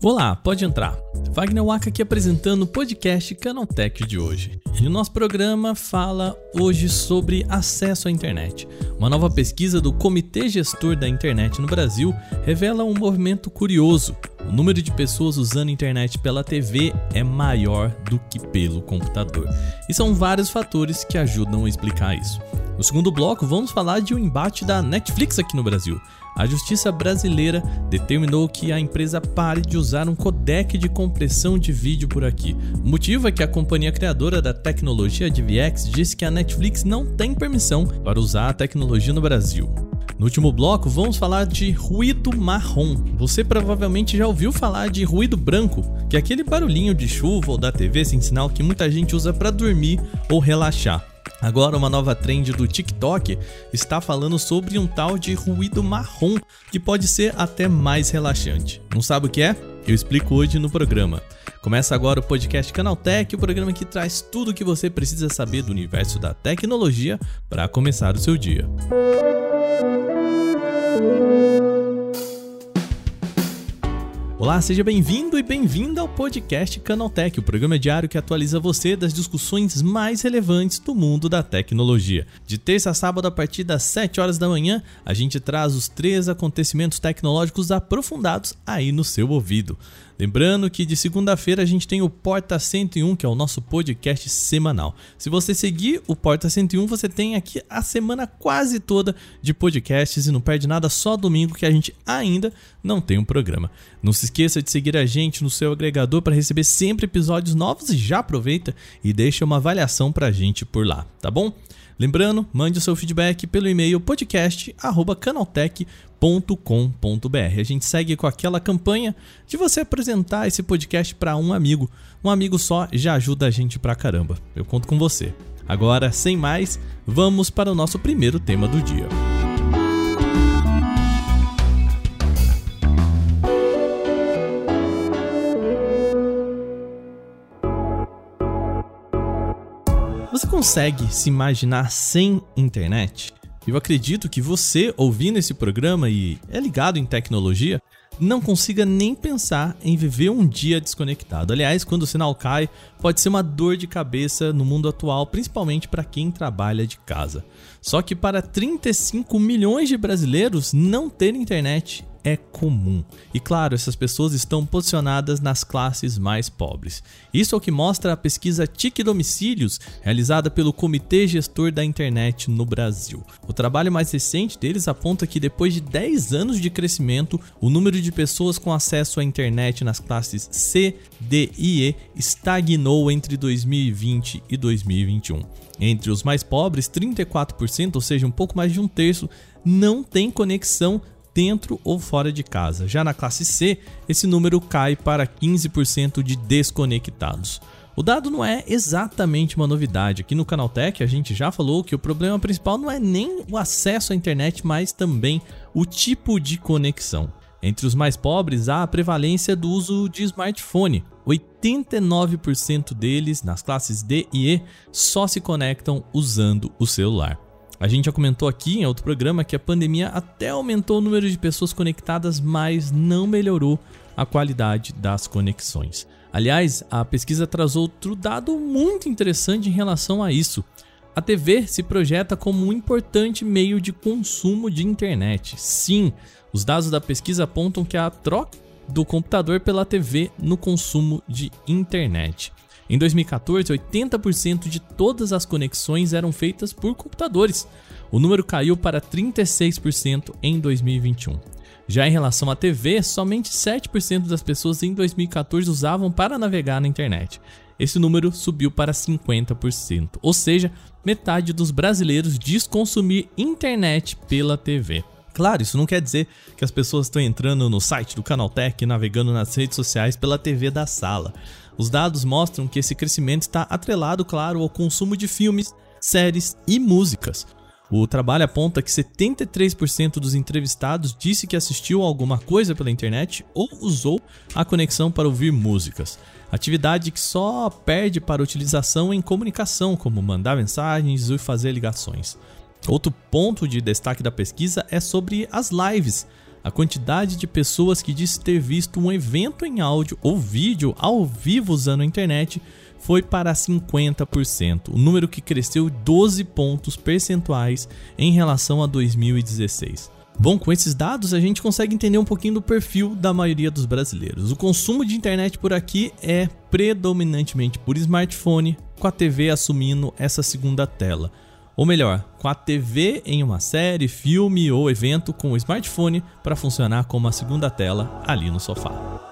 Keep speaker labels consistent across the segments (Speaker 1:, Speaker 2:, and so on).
Speaker 1: Olá, pode entrar. Wagner Waka aqui apresentando o podcast Canaltech de hoje. E o nosso programa fala hoje sobre acesso à internet. Uma nova pesquisa do Comitê Gestor da Internet no Brasil revela um movimento curioso. O número de pessoas usando a internet pela TV é maior do que pelo computador. E são vários fatores que ajudam a explicar isso. No segundo bloco, vamos falar de um embate da Netflix aqui no Brasil. A justiça brasileira determinou que a empresa pare de usar um codec de compressão de vídeo por aqui. O motivo é que a companhia criadora da tecnologia DVX disse que a Netflix não tem permissão para usar a tecnologia no Brasil. No último bloco, vamos falar de ruído marrom. Você provavelmente já ouviu falar de ruído branco, que é aquele barulhinho de chuva ou da TV sem sinal que muita gente usa para dormir ou relaxar. Agora, uma nova trend do TikTok está falando sobre um tal de ruído marrom que pode ser até mais relaxante. Não sabe o que é? Eu explico hoje no programa. Começa agora o podcast Canaltech, o programa que traz tudo o que você precisa saber do universo da tecnologia para começar o seu dia. Olá, seja bem-vindo e bem-vinda ao podcast Canaltech, o programa diário que atualiza você das discussões mais relevantes do mundo da tecnologia. De terça a sábado, a partir das 7 horas da manhã, a gente traz os três acontecimentos tecnológicos aprofundados aí no seu ouvido. Lembrando que de segunda-feira a gente tem o Porta 101, que é o nosso podcast semanal. Se você seguir o Porta 101, você tem aqui a semana quase toda de podcasts e não perde nada só domingo que a gente ainda não tem um programa. Não se esqueça de seguir a gente no seu agregador para receber sempre episódios novos e já aproveita e deixa uma avaliação pra gente por lá, tá bom? Lembrando, mande o seu feedback pelo e-mail podcast@canaltech.com.br. A gente segue com aquela campanha de você apresentar esse podcast para um amigo. Um amigo só já ajuda a gente pra caramba. Eu conto com você. Agora, sem mais, vamos para o nosso primeiro tema do dia. Você consegue se imaginar sem internet? Eu acredito que você, ouvindo esse programa e é ligado em tecnologia, não consiga nem pensar em viver um dia desconectado. Aliás, quando o sinal cai, pode ser uma dor de cabeça no mundo atual, principalmente para quem trabalha de casa. Só que para 35 milhões de brasileiros, não ter internet é comum. E claro, essas pessoas estão posicionadas nas classes mais pobres. Isso é o que mostra a pesquisa TIC Domicílios, realizada pelo Comitê Gestor da Internet no Brasil. O trabalho mais recente deles aponta que depois de 10 anos de crescimento, o número de pessoas com acesso à internet nas classes C, D e E estagnou entre 2020 e 2021. Entre os mais pobres, 34%, ou seja, um pouco mais de um terço, não tem conexão dentro ou fora de casa. Já na classe C, esse número cai para 15% de desconectados. O dado não é exatamente uma novidade. Aqui no Canaltech a gente já falou que o problema principal não é nem o acesso à internet, mas também o tipo de conexão. Entre os mais pobres há a prevalência do uso de smartphone. 89% deles, nas classes D e E, só se conectam usando o celular. A gente já comentou aqui em outro programa que a pandemia até aumentou o número de pessoas conectadas, mas não melhorou a qualidade das conexões. Aliás, a pesquisa traz outro dado muito interessante em relação a isso. A TV se projeta como um importante meio de consumo de internet. Sim, os dados da pesquisa apontam que a troca do computador pela TV no consumo de internet. Em 2014, 80% de todas as conexões eram feitas por computadores. O número caiu para 36% em 2021. Já em relação à TV, somente 7% das pessoas em 2014 usavam para navegar na internet. Esse número subiu para 50%, ou seja, metade dos brasileiros diz consumir internet pela TV. Claro, isso não quer dizer que as pessoas estão entrando no site do Canaltech e navegando nas redes sociais pela TV da sala. Os dados mostram que esse crescimento está atrelado, claro, ao consumo de filmes, séries e músicas. O trabalho aponta que 73% dos entrevistados disse que assistiu alguma coisa pela internet ou usou a conexão para ouvir músicas. Atividade que só perde para utilização em comunicação, como mandar mensagens e fazer ligações. Outro ponto de destaque da pesquisa é sobre as lives. A quantidade de pessoas que diz ter visto um evento em áudio ou vídeo ao vivo usando a internet foi para 50%, o número que cresceu 12 pontos percentuais em relação a 2016. Bom, com esses dados a gente consegue entender um pouquinho do perfil da maioria dos brasileiros. O consumo de internet por aqui é predominantemente por smartphone, com a TV assumindo essa segunda tela. Ou melhor, com a TV em uma série, filme ou evento com o smartphone para funcionar como a segunda tela ali no sofá.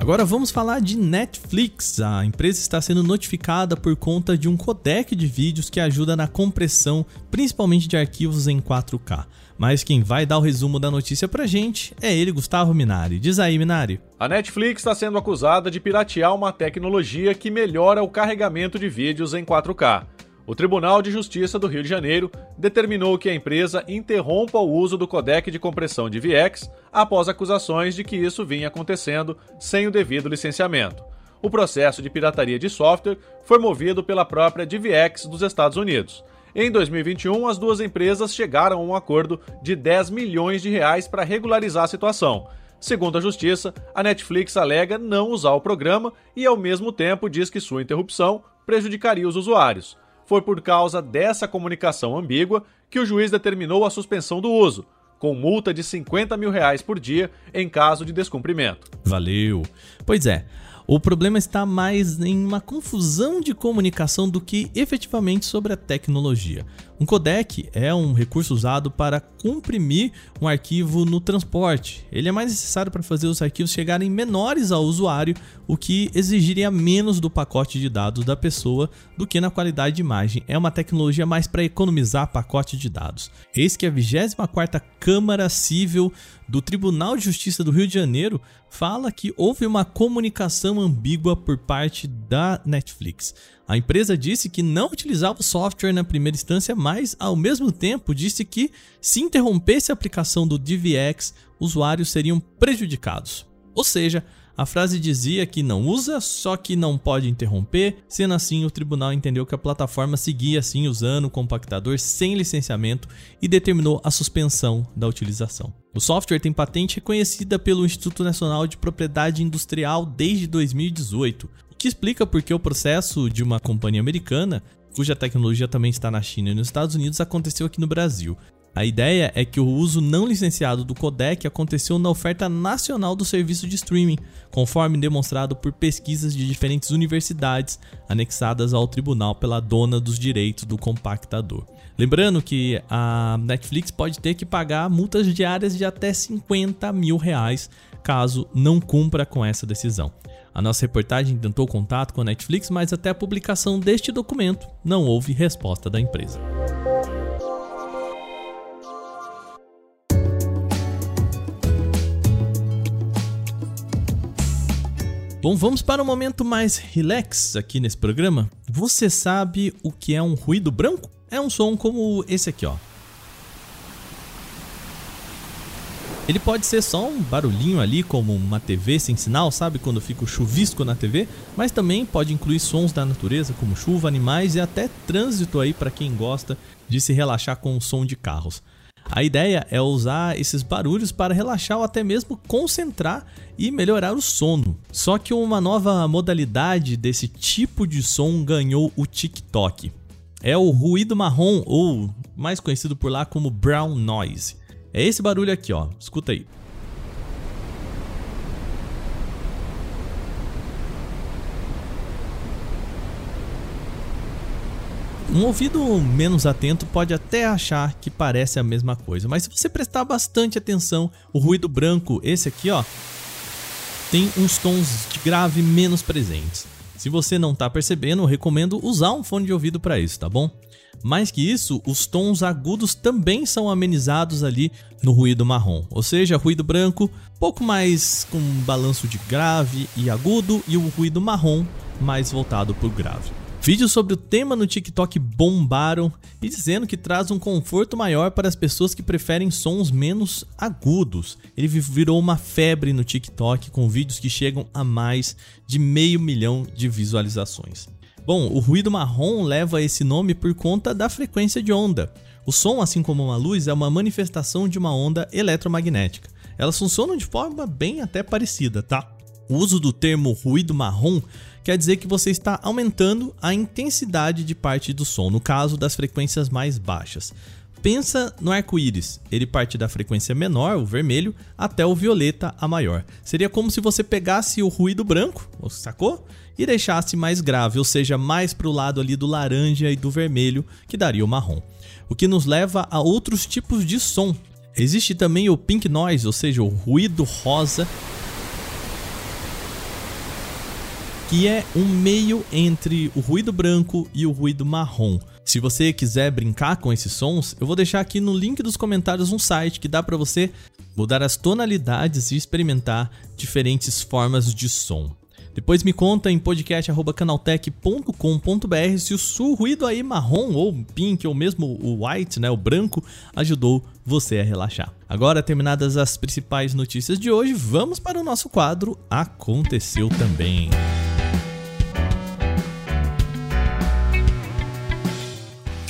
Speaker 1: Agora vamos falar de Netflix. A empresa está sendo notificada por conta de um codec de vídeos que ajuda na compressão, principalmente de arquivos em 4K. Mas quem vai dar o resumo da notícia pra gente é ele, Gustavo Minari. Diz aí, Minari.
Speaker 2: A Netflix está sendo acusada de piratear uma tecnologia que melhora o carregamento de vídeos em 4K. O Tribunal de Justiça do Rio de Janeiro determinou que a empresa interrompa o uso do codec de compressão de VX após acusações de que isso vinha acontecendo sem o devido licenciamento. O processo de pirataria de software foi movido pela própria DVX dos Estados Unidos. Em 2021, as duas empresas chegaram a um acordo de 10 milhões de reais para regularizar a situação. Segundo a justiça, a Netflix alega não usar o programa e, ao mesmo tempo, diz que sua interrupção prejudicaria os usuários. Foi por causa dessa comunicação ambígua que o juiz determinou a suspensão do uso, com multa de 50 mil reais por dia em caso de descumprimento.
Speaker 1: Valeu! Pois é, o problema está mais em uma confusão de comunicação do que efetivamente sobre a tecnologia. Um codec é um recurso usado para comprimir um arquivo no transporte. Ele é mais necessário para fazer os arquivos chegarem menores ao usuário, o que exigiria menos do pacote de dados da pessoa do que na qualidade de imagem. É uma tecnologia mais para economizar pacote de dados. Eis que a 24ª Câmara Civil do Tribunal de Justiça do Rio de Janeiro fala que houve uma comunicação ambígua por parte da Netflix. A empresa disse que não utilizava o software na primeira instância, mas ao mesmo tempo disse que se interrompesse a aplicação do DVX, usuários seriam prejudicados. Ou seja, a frase dizia que não usa, só que não pode interromper. Sendo assim, o tribunal entendeu que a plataforma seguia assim usando o compactador sem licenciamento e determinou a suspensão da utilização. O software tem patente reconhecida pelo Instituto Nacional de Propriedade Industrial desde 2018 que explica porque o processo de uma companhia americana, cuja tecnologia também está na China e nos Estados Unidos, aconteceu aqui no Brasil. A ideia é que o uso não licenciado do codec aconteceu na oferta nacional do serviço de streaming, conforme demonstrado por pesquisas de diferentes universidades anexadas ao tribunal pela dona dos direitos do compactador. Lembrando que a Netflix pode ter que pagar multas diárias de até 50 mil reais caso não cumpra com essa decisão. A nossa reportagem tentou contato com a Netflix, mas até a publicação deste documento não houve resposta da empresa. Bom, vamos para um momento mais relax aqui nesse programa. Você sabe o que é um ruído branco? É um som como esse aqui, ó. Ele pode ser só um barulhinho ali, como uma TV sem sinal, sabe? Quando fica o chuvisco na TV, mas também pode incluir sons da natureza, como chuva, animais e até trânsito aí para quem gosta de se relaxar com o som de carros. A ideia é usar esses barulhos para relaxar ou até mesmo concentrar e melhorar o sono. Só que uma nova modalidade desse tipo de som ganhou o TikTok. É o ruído marrom, ou mais conhecido por lá como brown noise. É esse barulho aqui, ó. Escuta aí. Um ouvido menos atento pode até achar que parece a mesma coisa, mas se você prestar bastante atenção, o ruído branco, esse aqui, ó, tem uns tons de grave menos presentes. Se você não está percebendo, recomendo usar um fone de ouvido para isso, tá bom? Mais que isso, os tons agudos também são amenizados ali no ruído marrom, ou seja, ruído branco, pouco mais com balanço de grave e agudo, e o ruído marrom mais voltado para o grave. Vídeos sobre o tema no TikTok bombaram e dizendo que traz um conforto maior para as pessoas que preferem sons menos agudos. Ele virou uma febre no TikTok com vídeos que chegam a mais de meio milhão de visualizações. Bom, o ruído marrom leva esse nome por conta da frequência de onda. O som, assim como uma luz, é uma manifestação de uma onda eletromagnética. Elas funcionam de forma bem até parecida, tá? O uso do termo ruído marrom quer dizer que você está aumentando a intensidade de parte do som, no caso das frequências mais baixas. Pensa no arco-íris, ele parte da frequência menor, o vermelho, até o violeta, a maior. Seria como se você pegasse o ruído branco, sacou? E deixasse mais grave, ou seja, mais para o lado ali do laranja e do vermelho, que daria o marrom. O que nos leva a outros tipos de som. Existe também o pink noise, ou seja, o ruído rosa, que é um meio entre o ruído branco e o ruído marrom. Se você quiser brincar com esses sons, eu vou deixar aqui no link dos comentários um site que dá para você mudar as tonalidades e experimentar diferentes formas de som. Depois me conta em podcast@canaltech.com.br se o sul ruído aí marrom ou pink ou mesmo o white, né, o branco, ajudou você a relaxar. Agora terminadas as principais notícias de hoje, vamos para o nosso quadro Aconteceu também.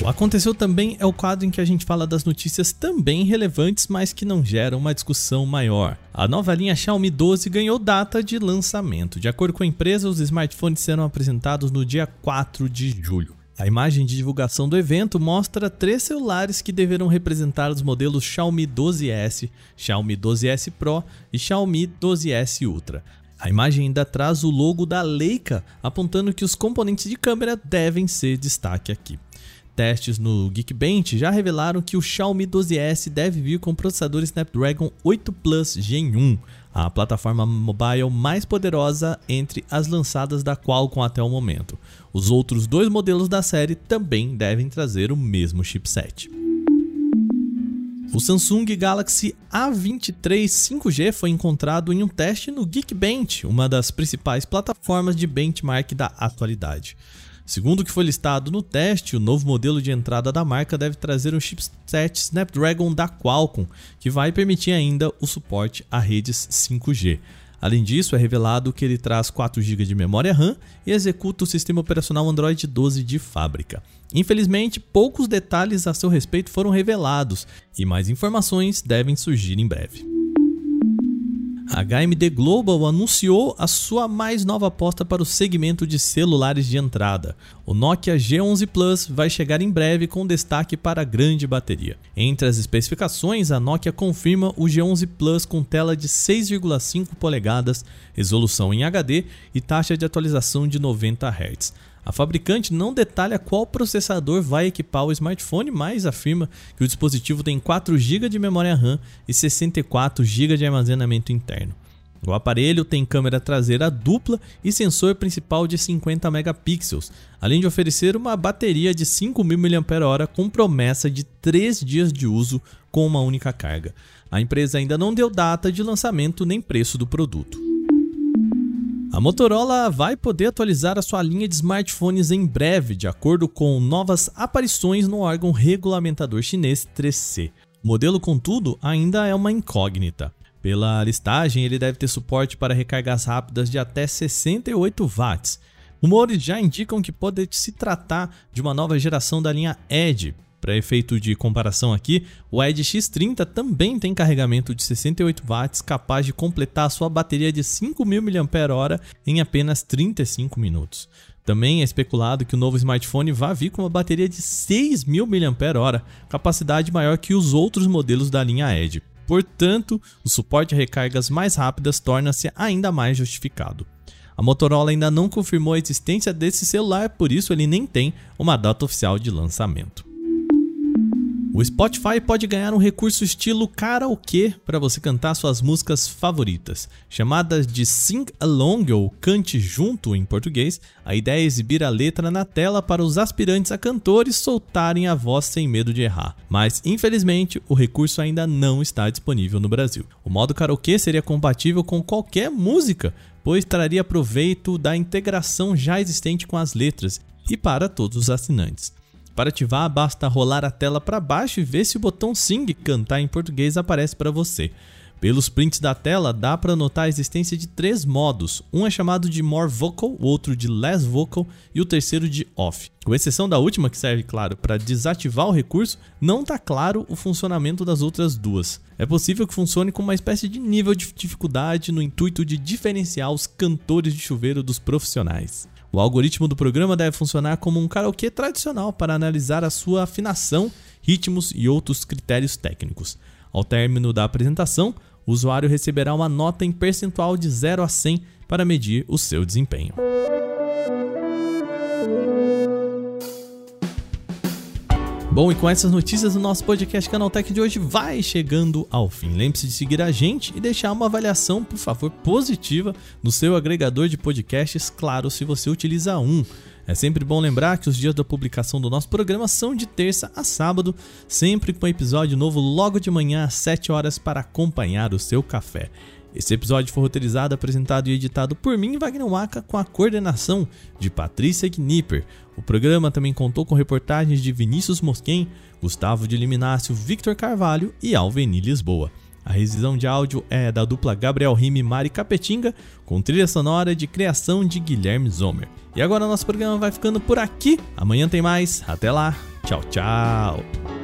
Speaker 1: O Aconteceu Também é o quadro em que a gente fala das notícias também relevantes, mas que não geram uma discussão maior. A nova linha Xiaomi 12 ganhou data de lançamento. De acordo com a empresa, os smartphones serão apresentados no dia 4 de julho. A imagem de divulgação do evento mostra três celulares que deverão representar os modelos Xiaomi 12S, Xiaomi 12S Pro e Xiaomi 12S Ultra. A imagem ainda traz o logo da Leica, apontando que os componentes de câmera devem ser destaque aqui. Testes no Geekbench já revelaram que o Xiaomi 12S deve vir com processador Snapdragon 8 Plus Gen 1, a plataforma mobile mais poderosa entre as lançadas da Qualcomm até o momento. Os outros dois modelos da série também devem trazer o mesmo chipset. O Samsung Galaxy A23 5G foi encontrado em um teste no Geekbench, uma das principais plataformas de benchmark da atualidade. Segundo o que foi listado no teste, o novo modelo de entrada da marca deve trazer um chipset Snapdragon da Qualcomm, que vai permitir ainda o suporte a redes 5G. Além disso, é revelado que ele traz 4 GB de memória RAM e executa o sistema operacional Android 12 de fábrica. Infelizmente, poucos detalhes a seu respeito foram revelados e mais informações devem surgir em breve. A HMD Global anunciou a sua mais nova aposta para o segmento de celulares de entrada. O Nokia G11 Plus vai chegar em breve com destaque para a grande bateria. Entre as especificações, a Nokia confirma o G11 Plus com tela de 6,5 polegadas, resolução em HD e taxa de atualização de 90 Hz. A fabricante não detalha qual processador vai equipar o smartphone, mas afirma que o dispositivo tem 4 GB de memória RAM e 64 GB de armazenamento interno. O aparelho tem câmera traseira dupla e sensor principal de 50 megapixels, além de oferecer uma bateria de 5.000 mAh com promessa de 3 dias de uso com uma única carga. A empresa ainda não deu data de lançamento nem preço do produto. A Motorola vai poder atualizar a sua linha de smartphones em breve, de acordo com novas aparições no órgão regulamentador chinês 3C. O modelo, contudo, ainda é uma incógnita. Pela listagem, ele deve ter suporte para recargas rápidas de até 68 watts. Rumores já indicam que pode se tratar de uma nova geração da linha Edge, para efeito de comparação aqui, o Edge X30 também tem carregamento de 68 watts, capaz de completar a sua bateria de 5.000 mAh em apenas 35 minutos. Também é especulado que o novo smartphone vá vir com uma bateria de 6.000 mAh, capacidade maior que os outros modelos da linha Edge. Portanto, o suporte a recargas mais rápidas torna-se ainda mais justificado. A Motorola ainda não confirmou a existência desse celular, por isso ele nem tem uma data oficial de lançamento. O Spotify pode ganhar um recurso estilo karaokê para você cantar suas músicas favoritas. Chamadas de Sing Along ou Cante Junto em português, a ideia é exibir a letra na tela para os aspirantes a cantores soltarem a voz sem medo de errar. Mas, infelizmente, o recurso ainda não está disponível no Brasil. O modo karaokê seria compatível com qualquer música, pois traria proveito da integração já existente com as letras e para todos os assinantes. Para ativar, basta rolar a tela para baixo e ver se o botão Sing cantar em português aparece para você. Pelos prints da tela, dá para notar a existência de três modos. Um é chamado de More Vocal, o outro de Less Vocal e o terceiro de Off. Com exceção da última, que serve, claro, para desativar o recurso, não está claro o funcionamento das outras duas. É possível que funcione com uma espécie de nível de dificuldade no intuito de diferenciar os cantores de chuveiro dos profissionais. O algoritmo do programa deve funcionar como um karaokê tradicional para analisar a sua afinação, ritmos e outros critérios técnicos. Ao término da apresentação, o usuário receberá uma nota em percentual de 0 a 100 para medir o seu desempenho. Bom, e com essas notícias, o nosso podcast Canaltech de hoje vai chegando ao fim. Lembre-se de seguir a gente e deixar uma avaliação, por favor, positiva no seu agregador de podcasts, claro, se você utiliza um. É sempre bom lembrar que os dias da publicação do nosso programa são de terça a sábado, sempre com episódio novo logo de manhã às 7 horas para acompanhar o seu café. Esse episódio foi roteirizado, apresentado e editado por mim, Wagner Waka, com a coordenação de Patrícia Gnipper. O programa também contou com reportagens de Vinícius Mosquen, Gustavo de Liminácio, Victor Carvalho e Alveni Lisboa. A revisão de áudio é da dupla Gabriel Rime e Mari Capetinga, com trilha sonora de criação de Guilherme Zomer. E agora nosso programa vai ficando por aqui. Amanhã tem mais. Até lá. Tchau, tchau.